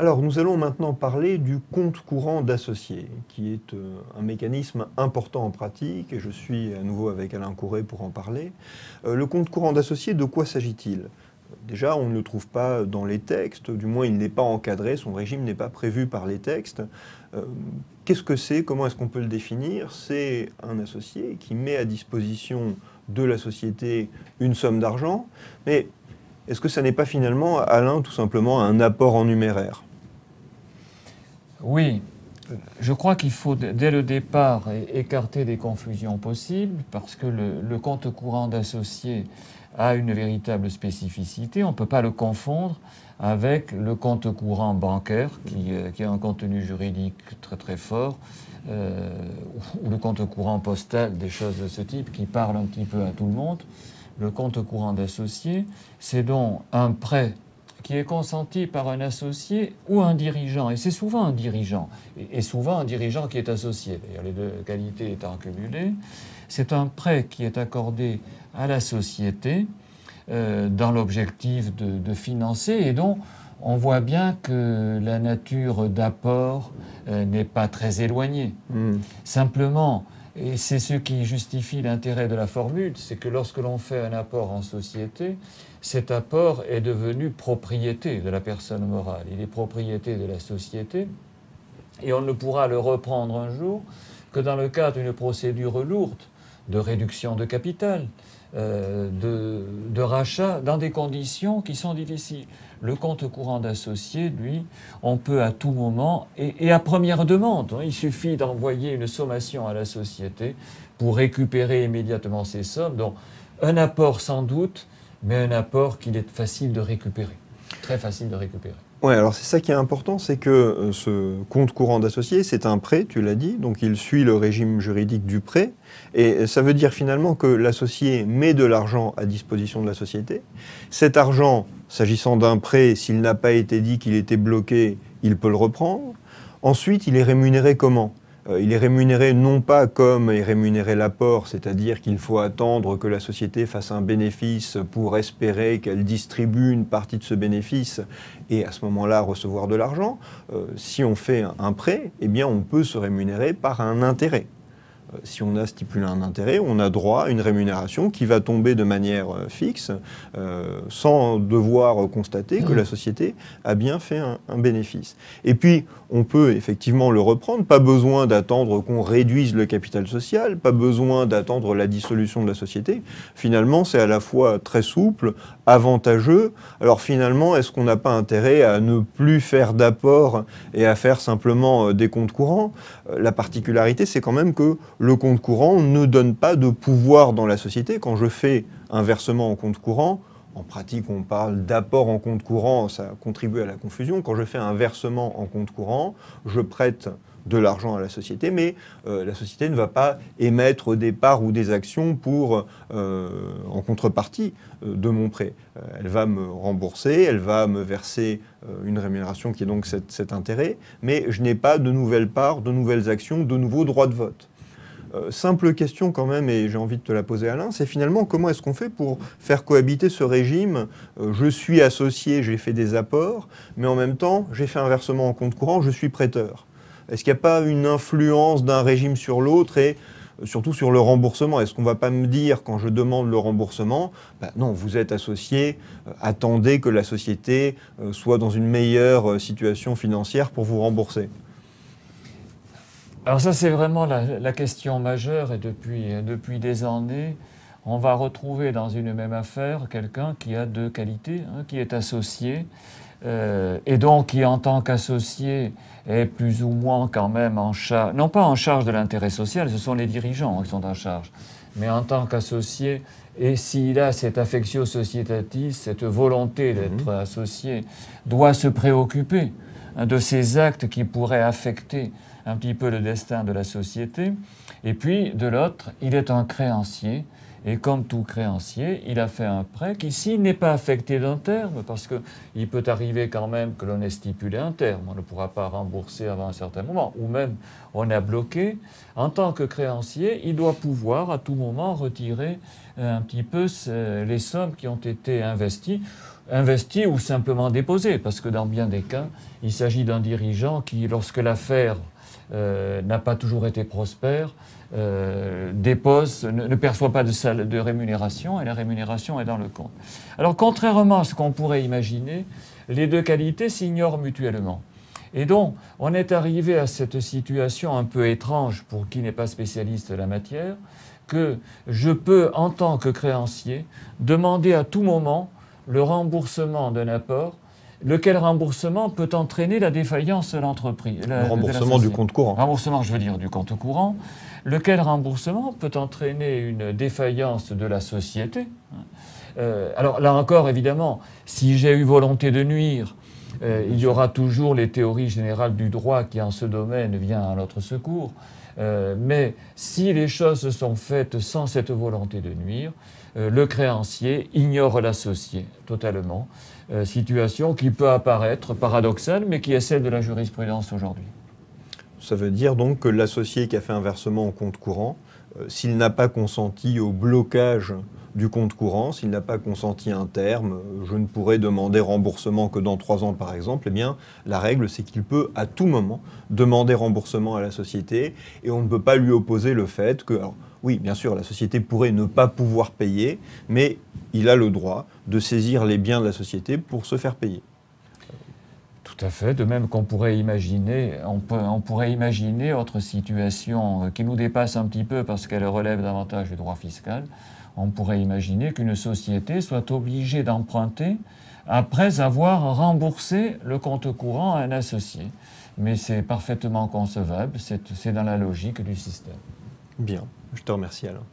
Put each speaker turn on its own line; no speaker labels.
Alors nous allons maintenant parler du compte courant d'associés, qui est euh, un mécanisme important en pratique, et je suis à nouveau avec Alain Courret pour en parler. Euh, le compte courant d'associés, de quoi s'agit-il? Déjà, on ne le trouve pas dans les textes, du moins il n'est pas encadré, son régime n'est pas prévu par les textes. Euh, qu'est-ce que c'est? Comment est-ce qu'on peut le définir? C'est un associé qui met à disposition de la société une somme d'argent, mais est-ce que ça n'est pas finalement, Alain, tout simplement un apport en numéraire?
Oui, je crois qu'il faut dès le départ écarter des confusions possibles parce que le, compte courant d'associé a une véritable spécificité. On ne peut pas le confondre avec le compte courant bancaire qui, euh, a un contenu juridique très très fort euh, ou le compte courant postal, des choses de ce type qui parlent un petit peu à tout le monde. Le compte courant d'associé, c'est donc un prêt qui est consenti par un associé ou un dirigeant. Et c'est souvent un dirigeant, et souvent un dirigeant qui est associé, d'ailleurs les deux qualités étant cumulées. C'est un prêt qui est accordé à la société euh, dans l'objectif de, financer et dont on voit bien que la nature d'apport euh, n'est pas très éloignée. Hmm. Simplement, et c'est ce qui justifie l'intérêt de la formule, c'est que lorsque l'on fait un apport en société, cet apport est devenu propriété de la personne morale. Il est propriété de la société et on ne pourra le reprendre un jour que dans le cadre d'une procédure lourde de réduction de capital, euh, de, rachat, dans des conditions qui sont difficiles. Le compte courant d'associé, lui, on peut à tout moment, et, à première demande, hein, il suffit d'envoyer une sommation à la société pour récupérer immédiatement ces sommes. Donc un apport sans doute, mais un apport qu'il est facile de récupérer, très facile de récupérer.
Oui, alors c'est ça qui est important, c'est que euh, ce compte courant d'associé, c'est un prêt, tu l'as dit, donc il suit le régime juridique du prêt, et ça veut dire finalement que l'associé met de l'argent à disposition de la société. Cet argent, s'agissant d'un prêt, s'il n'a pas été dit qu'il était bloqué, il peut le reprendre. Ensuite, il est rémunéré comment? Il est rémunéré non pas comme est rémunéré l'apport, c'est-à-dire qu'il faut attendre que la société fasse un bénéfice pour espérer qu'elle distribue une partie de ce bénéfice et à ce moment-là recevoir de l'argent. Euh, si on fait un prêt, eh on peut se rémunérer par un intérêt. Euh, si on a stipulé un intérêt, on a droit à une rémunération qui va tomber de manière euh, fixe, euh, sans devoir constater que mmh. la société a bien fait un, bénéfice. Et puis, on peut effectivement le reprendre, pas besoin d'attendre qu'on réduise le capital social, pas besoin d'attendre la dissolution de la société. Finalement, c'est à la fois très souple, avantageux. Alors finalement, est-ce qu'on n'a pas intérêt à ne plus faire d'apport et à faire simplement des comptes courants? La particularité, c'est quand même que le compte courant ne donne pas de pouvoir dans la société. Quand je fais un versement en compte courant, en pratique, on parle d'apport en compte courant, ça contribue à la confusion. Quand je fais un versement en compte courant, je prête de l'argent à la société, mais euh, la société ne va pas émettre des parts ou des actions euh, en contrepartie euh, de mon prêt. elle va me rembourser, elle va me verser une rémunération qui est donc cet intérêt, mais je n'ai pas de nouvelles parts, de nouvelles actions, de nouveaux droits de vote. Euh, simple question quand même, et j'ai envie de te la poser Alain, c'est finalement comment est-ce qu'on fait pour faire cohabiter ce régime? Euh, Je suis associé, j'ai fait des apports, mais en même temps, j'ai fait un versement en compte courant, je suis prêteur. Est-ce qu'il n'y a pas une influence d'un régime sur l'autre et euh, surtout sur le remboursement? Est-ce qu'on ne va pas me dire quand je demande le remboursement, bah non, vous êtes associé, attendez que la société soit dans une meilleure situation financière pour vous rembourser
alors ça, c'est vraiment la, question majeure et depuis, depuis des années, on va retrouver dans une même affaire quelqu'un qui a deux qualités, hein, qui est associé, euh, et donc qui en tant qu'associé est plus ou moins quand même en charge, non pas en charge de l'intérêt social, ce sont les dirigeants qui sont en charge, mais en tant qu'associé, et s'il a cette affectio societatis, cette volonté d'être mhm. associé, doit se préoccuper hein, de ces actes qui pourraient affecter un petit peu le destin de la société. Et puis, de l'autre, il est un créancier. Et comme tout créancier, il a fait un prêt qui, s'il n'est pas affecté d'un terme, parce qu'il peut arriver quand même que l'on ait stipulé un terme, on ne pourra pas rembourser avant un certain moment, ou même on a bloqué, en tant que créancier, il doit pouvoir à tout moment retirer euh, un petit peu les sommes qui ont été investies investi ou simplement déposé, parce que dans bien des cas, il s'agit d'un dirigeant qui, lorsque l'affaire euh, n'a pas toujours été prospère, euh, dépose, ne, perçoit pas de, de rémunération et la rémunération est dans le compte. Alors contrairement à ce qu'on pourrait imaginer, les deux qualités s'ignorent mutuellement. Et donc, on est arrivé à cette situation un peu étrange pour qui n'est pas spécialiste de la matière, que je peux, en tant que créancier, demander à tout moment le remboursement d'un apport lequel remboursement peut entraîner la défaillance de l'entreprise.
Le remboursement du compte courant.
Remboursement, je veux dire, du compte courant. Lequel remboursement peut entraîner une défaillance de la société? Euh, alors là encore, évidemment, si j'ai eu volonté de nuire, euh, il y aura toujours les théories générales du droit qui, en ce domaine, vient à notre secours. Euh, mais si les choses sont faites sans cette volonté de nuire, le créancier ignore l'associé totalement. Euh, situation qui peut apparaître paradoxale, mais qui est celle de la jurisprudence aujourd'hui.
Ça veut dire donc que l'associé qui a fait un versement en compte courant, euh, s'il n'a pas consenti au blocage du compte courant, s'il n'a pas consenti un terme, euh, je ne pourrais demander remboursement que dans trois ans par exemple, eh bien la règle c'est qu'il peut à tout moment demander remboursement à la société et on ne peut pas lui opposer le fait que, oui, bien sûr, la société pourrait ne pas pouvoir payer, mais il a le droit de saisir les biens de la société pour se faire payer.
Tout à fait, de même qu'on pourrait imaginer, on, pourrait imaginer autre situation qui nous dépasse un petit peu parce qu'elle relève davantage du droit fiscal. On pourrait imaginer qu'une société soit obligée d'emprunter après avoir remboursé le compte courant à un associé. Mais c'est parfaitement concevable, c'est dans la logique du système.
Bien. Je te remercie Alain.